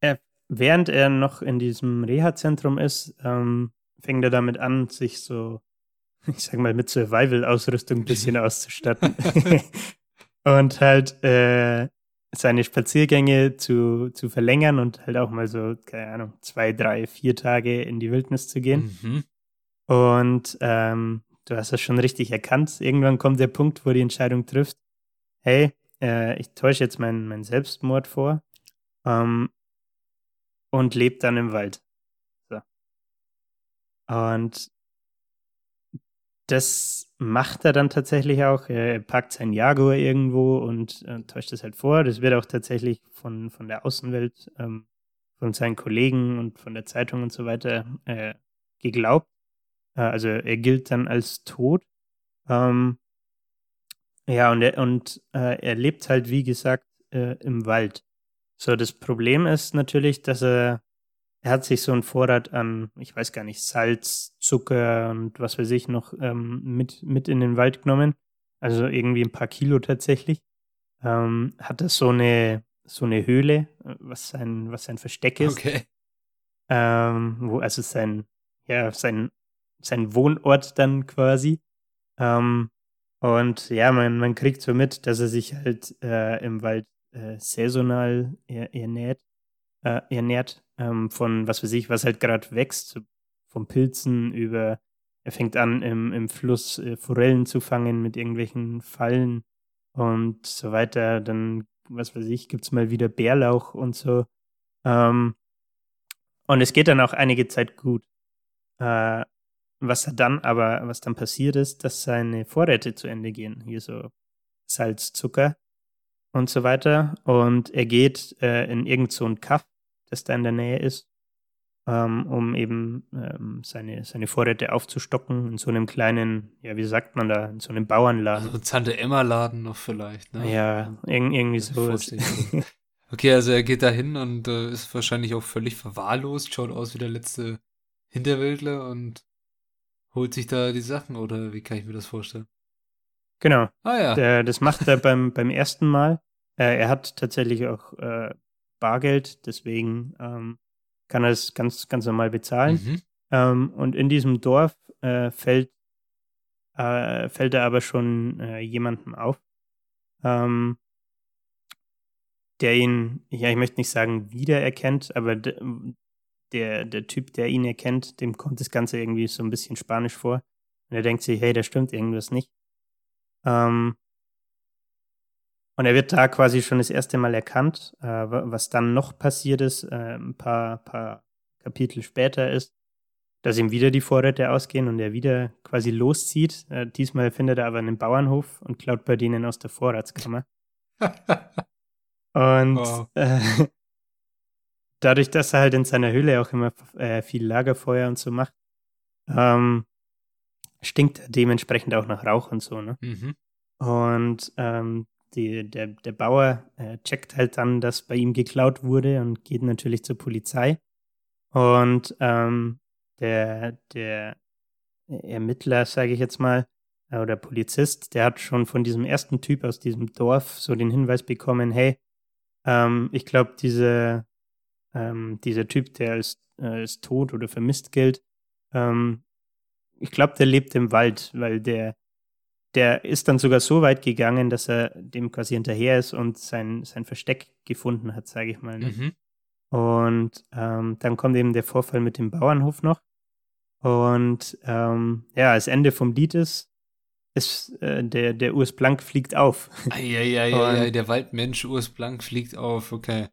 er während er noch in diesem Reha-Zentrum ist, ähm, fängt er damit an, sich so, ich sag mal, mit Survival-Ausrüstung ein bisschen auszustatten. und halt äh, seine Spaziergänge zu, zu verlängern und halt auch mal so, keine Ahnung, zwei, drei, vier Tage in die Wildnis zu gehen. Mhm. Und ähm, du hast das schon richtig erkannt. Irgendwann kommt der Punkt, wo die Entscheidung trifft, hey, äh, ich täusche jetzt meinen mein Selbstmord vor ähm, und lebt dann im Wald. So. Und das macht er dann tatsächlich auch. Er packt sein Jaguar irgendwo und äh, täuscht das halt vor. Das wird auch tatsächlich von, von der Außenwelt, ähm, von seinen Kollegen und von der Zeitung und so weiter äh, geglaubt. Äh, also er gilt dann als tot. Ähm, ja, und er, und äh, er lebt halt, wie gesagt, äh, im Wald. So, das Problem ist natürlich, dass er er hat sich so einen Vorrat an, ich weiß gar nicht, Salz, Zucker und was weiß ich noch ähm, mit, mit in den Wald genommen. Also irgendwie ein paar Kilo tatsächlich. Ähm, hat er so eine, so eine Höhle, was sein, was sein Versteck ist. Okay. Ähm, wo also sein, ja, sein, sein Wohnort dann quasi. Ähm, und ja, man, man kriegt so mit, dass er sich halt äh, im Wald äh, saisonal ernährt, äh, ernährt ähm, von was weiß ich, was halt gerade wächst, von Pilzen über, er fängt an im, im Fluss äh, Forellen zu fangen mit irgendwelchen Fallen und so weiter. Dann, was weiß ich, gibt es mal wieder Bärlauch und so. Ähm, und es geht dann auch einige Zeit gut. Äh, was dann aber, was dann passiert ist, dass seine Vorräte zu Ende gehen. Hier so Salz, Zucker und so weiter. Und er geht äh, in irgend so Kaff das da in der Nähe ist, ähm, um eben ähm, seine, seine Vorräte aufzustocken in so einem kleinen, ja, wie sagt man da, in so einem Bauernladen. Also Tante Emma-Laden noch vielleicht, ne? Ja, irg irgendwie so. okay, also er geht da hin und äh, ist wahrscheinlich auch völlig verwahrlost, schaut aus wie der letzte Hinterwäldler und holt sich da die Sachen, oder wie kann ich mir das vorstellen? Genau. Ah ja. Der, das macht er beim, beim ersten Mal. Äh, er hat tatsächlich auch äh, Bargeld, deswegen ähm, kann er es ganz, ganz normal bezahlen. Mhm. Ähm, und in diesem Dorf äh, fällt, äh, fällt er aber schon äh, jemandem auf, ähm, der ihn, ja, ich möchte nicht sagen wiedererkennt, aber der, der Typ, der ihn erkennt, dem kommt das Ganze irgendwie so ein bisschen spanisch vor. Und er denkt sich, hey, da stimmt irgendwas nicht. Ähm, und er wird da quasi schon das erste Mal erkannt. Äh, was dann noch passiert ist, äh, ein paar, paar Kapitel später ist, dass ihm wieder die Vorräte ausgehen und er wieder quasi loszieht. Äh, diesmal findet er aber einen Bauernhof und klaut bei denen aus der Vorratskammer. und wow. äh, dadurch, dass er halt in seiner Höhle auch immer äh, viel Lagerfeuer und so macht, ähm, stinkt er dementsprechend auch nach Rauch und so. Ne? Mhm. Und ähm, die, der, der Bauer äh, checkt halt dann, dass bei ihm geklaut wurde und geht natürlich zur Polizei. Und ähm, der, der Ermittler, sage ich jetzt mal, äh, oder Polizist, der hat schon von diesem ersten Typ aus diesem Dorf so den Hinweis bekommen, hey, ähm, ich glaube, diese, ähm, dieser Typ, der als, äh, als tot oder vermisst gilt, ähm, ich glaube, der lebt im Wald, weil der, der ist dann sogar so weit gegangen, dass er dem quasi hinterher ist und sein, sein Versteck gefunden hat, sage ich mal. Ne? Mhm. Und ähm, dann kommt eben der Vorfall mit dem Bauernhof noch. Und ähm, ja, das Ende vom Lied ist, ist äh, der, der Urs Blank fliegt auf. Eieieiei, der Waldmensch Urs Blank fliegt auf, okay.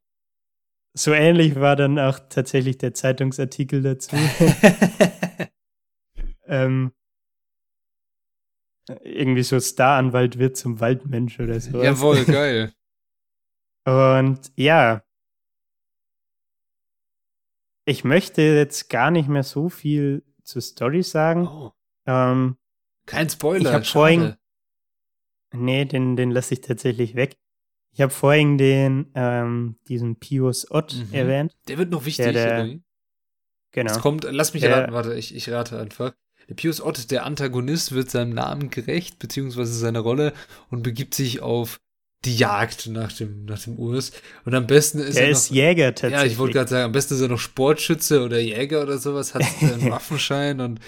So ähnlich war dann auch tatsächlich der Zeitungsartikel dazu. ähm, irgendwie so Staranwalt wird zum Waldmensch oder so. Jawohl, geil. Und ja, ich möchte jetzt gar nicht mehr so viel zur Story sagen. Oh. Ähm, Kein Spoiler. Ich habe vorhin. Nee, den, den lasse ich tatsächlich weg. Ich habe vorhin den, ähm, diesen Pius Ott mhm. erwähnt. Der wird noch wichtig. Der, der, genau. Jetzt kommt, lass mich der, raten, warte, ich, ich rate einfach. Der Pius Ott, der Antagonist, wird seinem Namen gerecht, beziehungsweise seiner Rolle und begibt sich auf die Jagd nach dem, nach dem Urs. Und am besten ist er. Er ist Jäger tatsächlich. Ja, ich wollte gerade sagen, am besten ist er noch Sportschütze oder Jäger oder sowas, hat einen Waffenschein und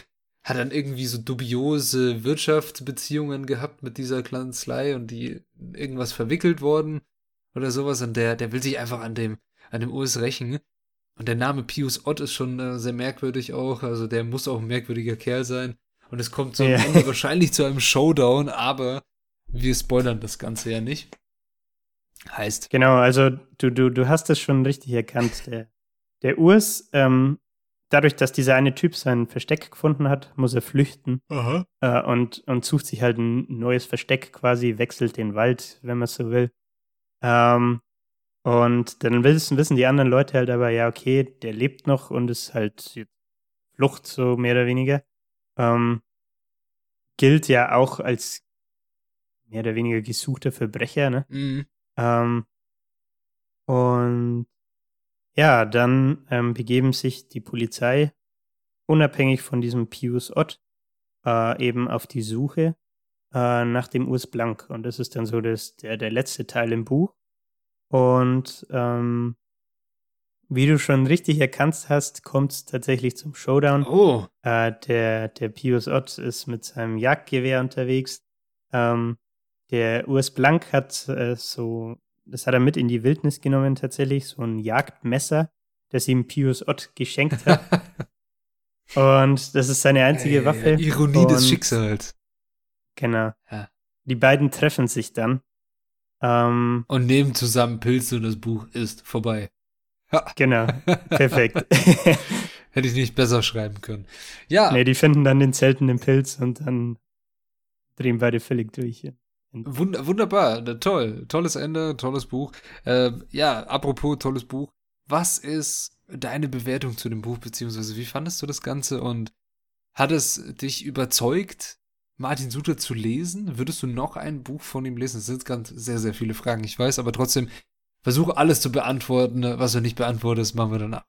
hat dann irgendwie so dubiose Wirtschaftsbeziehungen gehabt mit dieser Kanzlei und die irgendwas verwickelt worden oder sowas. Und der, der will sich einfach an dem, an dem Urs rächen. Und der Name Pius Ott ist schon äh, sehr merkwürdig auch. Also der muss auch ein merkwürdiger Kerl sein. Und es kommt so am Ende wahrscheinlich zu einem Showdown, aber wir spoilern das Ganze ja nicht. Heißt. Genau, also du, du, du hast es schon richtig erkannt. Der, der Urs, ähm, dadurch, dass dieser eine Typ sein Versteck gefunden hat, muss er flüchten äh, und, und sucht sich halt ein neues Versteck quasi, wechselt den Wald, wenn man so will. Ähm, und dann wissen, wissen die anderen Leute halt aber, ja, okay, der lebt noch und ist halt Flucht, so mehr oder weniger. Ähm, gilt ja auch als mehr oder weniger gesuchter Verbrecher, ne? Mhm. Ähm, und ja, dann ähm, begeben sich die Polizei unabhängig von diesem Pius Ott äh, eben auf die Suche äh, nach dem Urs Blank. Und das ist dann so das, der, der letzte Teil im Buch. Und ähm, wie du schon richtig erkannt hast, kommt es tatsächlich zum Showdown. Oh. Äh, der, der Pius Ott ist mit seinem Jagdgewehr unterwegs. Ähm, der Urs Blank hat äh, so, das hat er mit in die Wildnis genommen tatsächlich, so ein Jagdmesser, das ihm Pius Ott geschenkt hat. Und das ist seine einzige Ey, Waffe. Ironie Und- des Schicksals. Genau. Ja. Die beiden treffen sich dann. Ähm, Und nehmen zusammen Pilze und das Buch ist vorbei. Ha, genau. Perfekt. hätte ich nicht besser schreiben können. Ja, nee, die finden dann den seltenen Pilz und dann drehen beide völlig durch. Wund wunderbar, toll, tolles Ende, tolles Buch. Äh, ja, apropos tolles Buch, was ist deine Bewertung zu dem Buch, beziehungsweise wie fandest du das Ganze und hat es dich überzeugt, Martin Suter zu lesen? Würdest du noch ein Buch von ihm lesen? Das sind ganz sehr, sehr viele Fragen, ich weiß, aber trotzdem versuche alles zu beantworten. Was du nicht beantwortest, machen wir danach.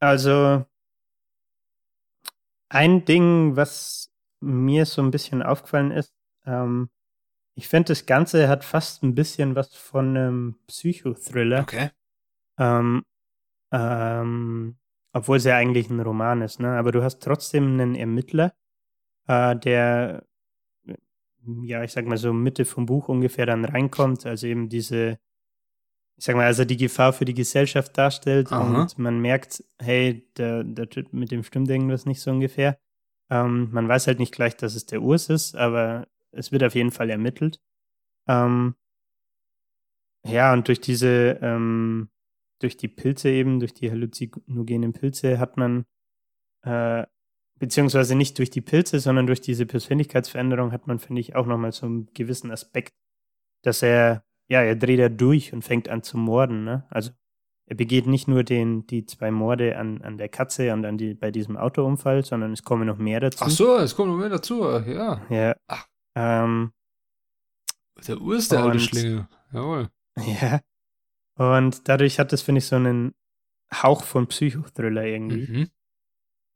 Also ein Ding, was mir so ein bisschen aufgefallen ist, ähm, ich finde, das Ganze hat fast ein bisschen was von einem Psychothriller. Okay. Ähm, ähm, obwohl es ja eigentlich ein Roman ist, ne? Aber du hast trotzdem einen Ermittler, äh, der, ja, ich sag mal so Mitte vom Buch ungefähr dann reinkommt, also eben diese, ich sag mal, also die Gefahr für die Gesellschaft darstellt Aha. und man merkt, hey, der, der Typ, mit dem stimmt irgendwas nicht so ungefähr. Ähm, man weiß halt nicht gleich, dass es der Urs ist, aber es wird auf jeden Fall ermittelt. Ähm, ja, und durch diese, ähm, durch die Pilze eben, durch die halluzinogenen Pilze hat man, äh, beziehungsweise nicht durch die Pilze, sondern durch diese Persönlichkeitsveränderung hat man, finde ich, auch nochmal so einen gewissen Aspekt, dass er, ja, er dreht er durch und fängt an zu morden, ne? Also er begeht nicht nur den, die zwei Morde an, an der Katze und an die, bei diesem Autounfall, sondern es kommen noch mehr dazu. Ach so, es kommt noch mehr dazu, ja. Ja. Ach. Ähm, Der Ur ist der alte Und- Schlinge. Jawohl. ja. Und dadurch hat es, finde ich, so einen Hauch von Psychothriller irgendwie. Mhm.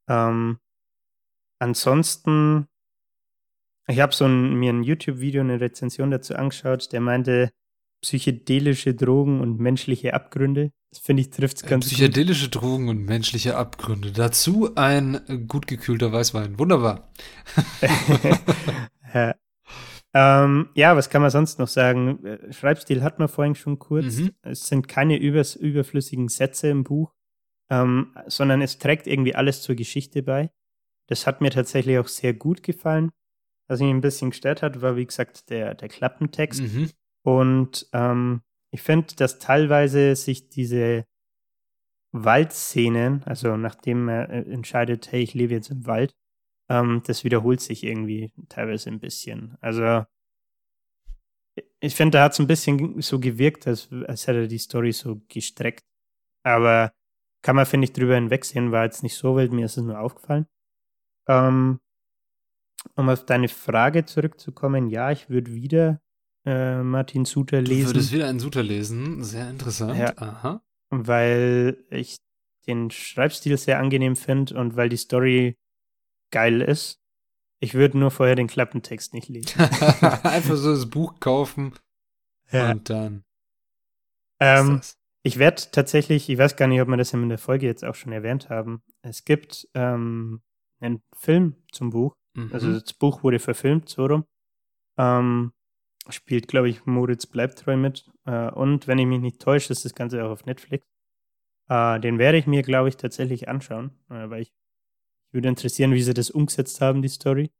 Ähm, ansonsten, ich habe so ein, mir ein YouTube-Video, eine Rezension dazu angeschaut, der meinte, psychedelische Drogen und menschliche Abgründe. Das finde ich trifft es ganz gut. Psychedelische Drogen und menschliche Abgründe. Dazu ein gut gekühlter Weißwein. Wunderbar. ja. Ähm, ja, was kann man sonst noch sagen? Äh, Schreibstil hat man vorhin schon kurz. Mhm. Es sind keine übers, überflüssigen Sätze im Buch, ähm, sondern es trägt irgendwie alles zur Geschichte bei. Das hat mir tatsächlich auch sehr gut gefallen. Was mich ein bisschen gestört hat, war wie gesagt der, der Klappentext. Mhm. Und ähm, ich finde, dass teilweise sich diese Waldszenen, also nachdem er äh, entscheidet, hey, ich lebe jetzt im Wald, ähm, das wiederholt sich irgendwie teilweise ein bisschen. Also ich finde, da hat es ein bisschen so gewirkt, als, als hätte er die Story so gestreckt. Aber kann man, finde ich, drüber hinwegsehen, war jetzt nicht so wild, mir ist es nur aufgefallen. Ähm, um auf deine Frage zurückzukommen, ja, ich würde wieder äh, Martin Suter Du lesen. würdest wieder einen Suter lesen. Sehr interessant. Ja. Aha. weil ich den Schreibstil sehr angenehm finde und weil die Story geil ist. Ich würde nur vorher den Klappentext nicht lesen. Einfach so das Buch kaufen Ja. und dann. Ähm, ich werde tatsächlich, ich weiß gar nicht, ob wir das in der Folge jetzt auch schon erwähnt haben. Es gibt ähm, einen Film zum Buch. Mhm. Also das Buch wurde verfilmt, so rum. Ähm, spielt, glaube ich, Moritz Bleibtreu mit. Äh, und wenn ich mich nicht täusche, ist das Ganze auch auf Netflix. Äh, den werde ich mir, glaube ich, tatsächlich anschauen, äh, weil ich würde interessieren, wie sie das umgesetzt haben, die Story.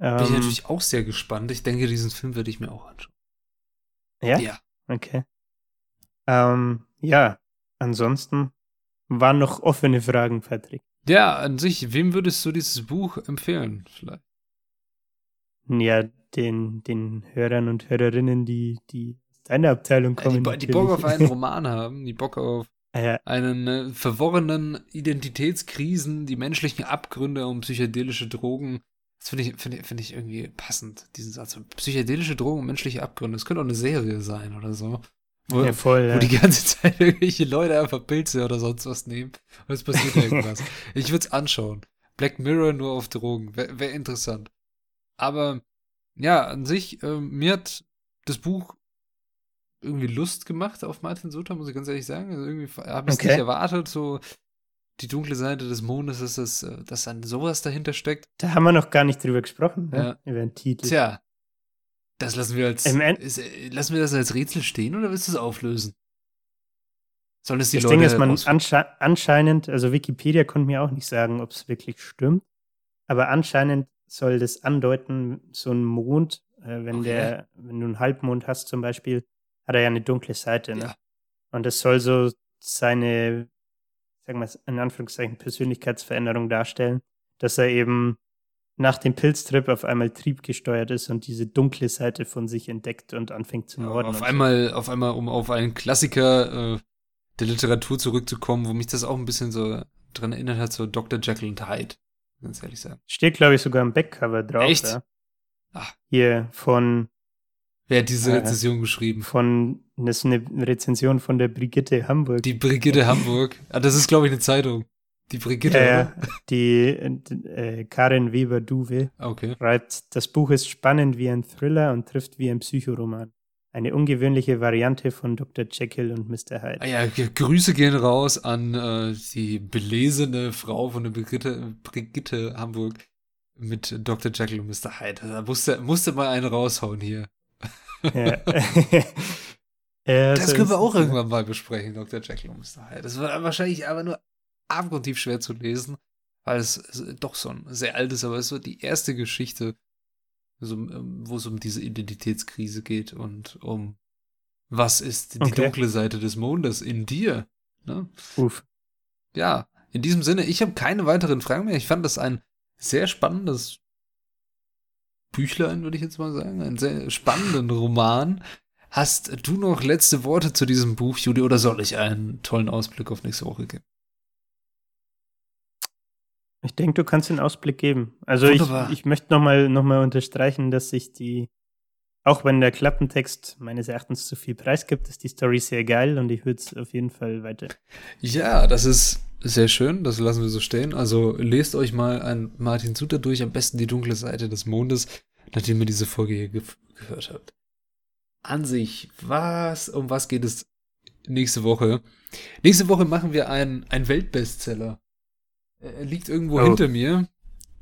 Ähm, Bin ich natürlich auch sehr gespannt. Ich denke, diesen Film werde ich mir auch anschauen. Ja? Ja. Okay. Ähm, ja, ansonsten waren noch offene Fragen, Patrick. Ja, an sich, wem würdest du dieses Buch empfehlen, vielleicht? Ja, den, den Hörern und Hörerinnen, die, die aus deiner Abteilung kommen. Ja, die, die Bock auf einen Roman haben, die Bock auf ja. einen äh, verworrenen Identitätskrisen, die menschlichen Abgründe und psychedelische Drogen. Das finde ich, finde find ich irgendwie passend, diesen Satz. Psychedelische Drogen und menschliche Abgründe. Das könnte auch eine Serie sein oder so. Wo, ja, voll, ja. wo die ganze Zeit irgendwelche Leute einfach Pilze oder sonst was nehmen und es passiert irgendwas. ich würde es anschauen. Black Mirror nur auf Drogen. Wäre wär interessant. Aber ja, an sich, äh, mir hat das Buch irgendwie Lust gemacht auf Martin Sutter, muss ich ganz ehrlich sagen. Also irgendwie habe ich es okay. nicht erwartet, so die dunkle Seite des Mondes, dass, das, äh, dass dann sowas dahinter steckt. Da haben wir noch gar nicht drüber gesprochen, ne? ja. über den Titel. Tja, das lassen wir als. Ist, äh, lassen wir das als Rätsel stehen oder willst du es auflösen? Sollen es die das Leute Ding ist, man ansche anscheinend, also Wikipedia konnte mir auch nicht sagen, ob es wirklich stimmt, aber anscheinend soll das andeuten, so ein Mond, äh, wenn okay. der, wenn du einen Halbmond hast zum Beispiel, hat er ja eine dunkle Seite, ne? Ja. Und das soll so seine, sagen wir in Anführungszeichen, Persönlichkeitsveränderung darstellen, dass er eben nach dem Pilztrip auf einmal triebgesteuert ist und diese dunkle Seite von sich entdeckt und anfängt zu morden. Ja, auf einmal, so. auf einmal, um auf einen Klassiker äh, der Literatur zurückzukommen, wo mich das auch ein bisschen so dran erinnert hat, so Dr. Jekyll und Hyde, ganz ehrlich sagen. Steht, glaube ich, sogar im Backcover drauf. Echt? Ja. Ach. Hier von. Wer hat diese äh, Rezension geschrieben? Von, das ist eine Rezension von der Brigitte Hamburg. Die Brigitte Hamburg. Ah, das ist, glaube ich, eine Zeitung. Die Brigitte. Ja, die äh, Karin Weber-Duwe okay. schreibt, das Buch ist spannend wie ein Thriller und trifft wie ein Psychoroman. Eine ungewöhnliche Variante von Dr. Jekyll und Mr. Hyde. Ah ja, Grüße gehen raus an äh, die belesene Frau von der Brigitte, Brigitte Hamburg mit Dr. Jekyll und Mr. Hyde. Da musste, musste mal einen raushauen hier. Ja. ja, das können wir auch irgendwann mal besprechen, Dr. Jekyll und Mr. Hyde. Das war wahrscheinlich aber nur abgrundtief schwer zu lesen, weil es, doch so ein sehr altes, aber es so die erste Geschichte, ähm, wo es um diese Identitätskrise geht und um was ist die okay. dunkle Seite des Mondes in dir. Ne? Uff. Ja, in diesem Sinne, ich habe keine weiteren Fragen mehr. Ich fand das ein sehr spannendes Büchlein, würde ich jetzt mal sagen. Einen sehr spannenden Roman. Hast du noch letzte Worte zu diesem Buch, Judy, oder soll ich einen tollen Ausblick auf nächste Woche geben? Ich denke, du kannst den Ausblick geben. Also ich, ich möchte nochmal noch mal unterstreichen, dass sich die, auch wenn der Klappentext meines Erachtens zu viel Preis gibt, ist die Story sehr geil und ich würde es auf jeden Fall weiter. Ja, das ist sehr schön, das lassen wir so stehen. Also lest euch mal ein Martin Suter durch, am besten die dunkle Seite des Mondes, nachdem ihr diese Folge hier ge gehört habt. An sich, was, um was geht es nächste Woche? Nächste Woche machen wir einen, einen Weltbestseller. Er liegt irgendwo oh. hinter mir.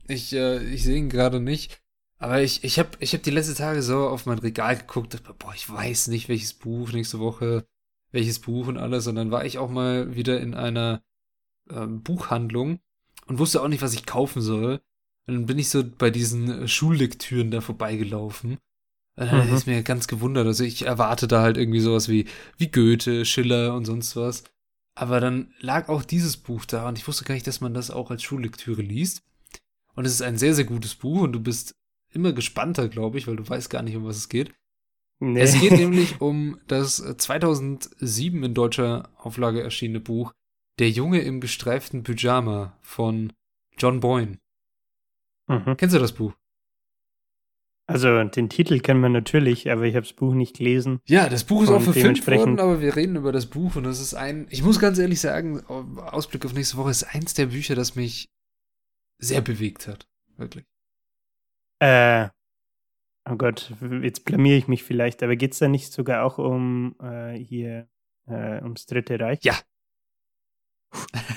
Ich, äh, ich sehe ihn gerade nicht. Aber ich, ich habe ich hab die letzten Tage so auf mein Regal geguckt, dachte, boah, ich weiß nicht, welches Buch nächste Woche, welches Buch und alles. Und dann war ich auch mal wieder in einer ähm, Buchhandlung und wusste auch nicht, was ich kaufen soll. Und dann bin ich so bei diesen Schullektüren da vorbeigelaufen. Und dann mhm. ist mir ganz gewundert. Also ich erwarte da halt irgendwie sowas wie, wie Goethe, Schiller und sonst was. Aber dann lag auch dieses Buch da und ich wusste gar nicht, dass man das auch als Schullektüre liest. Und es ist ein sehr, sehr gutes Buch und du bist immer gespannter, glaube ich, weil du weißt gar nicht, um was es geht. Nee. Es geht nämlich um das 2007 in deutscher Auflage erschienene Buch Der Junge im gestreiften Pyjama von John Boyne. Mhm. Kennst du das Buch? Also den Titel kennen wir natürlich, aber ich habe das Buch nicht gelesen. Ja, das Buch ist auch verfilmt worden, aber wir reden über das Buch und das ist ein, ich muss ganz ehrlich sagen, Ausblick auf nächste Woche ist eins der Bücher, das mich sehr bewegt hat. Wirklich. Äh, oh Gott, jetzt blamier ich mich vielleicht, aber geht es da nicht sogar auch um äh, hier, äh, ums Dritte Reich? Ja.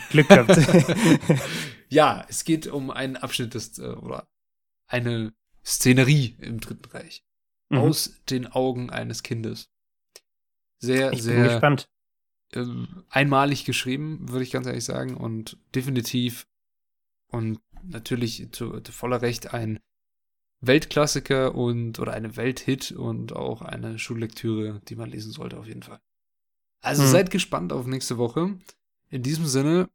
Glück gehabt. ja, es geht um einen Abschnitt des, äh, oder eine Szenerie im Dritten Reich. Mhm. Aus den Augen eines Kindes. Sehr, ich sehr. Gespannt. Ähm, einmalig geschrieben, würde ich ganz ehrlich sagen, und definitiv und natürlich zu, zu voller Recht ein Weltklassiker und oder eine Welthit und auch eine Schullektüre, die man lesen sollte auf jeden Fall. Also hm. seid gespannt auf nächste Woche. In diesem Sinne,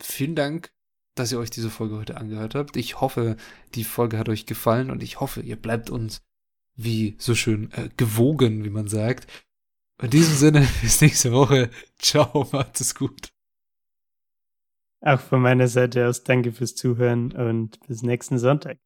vielen Dank, dass ihr euch diese Folge heute angehört habt. Ich hoffe, die Folge hat euch gefallen und ich hoffe, ihr bleibt uns wie so schön äh, gewogen, wie man sagt. In diesem Sinne, bis nächste Woche. Ciao, macht es gut. Auch von meiner Seite aus danke fürs Zuhören und bis nächsten Sonntag.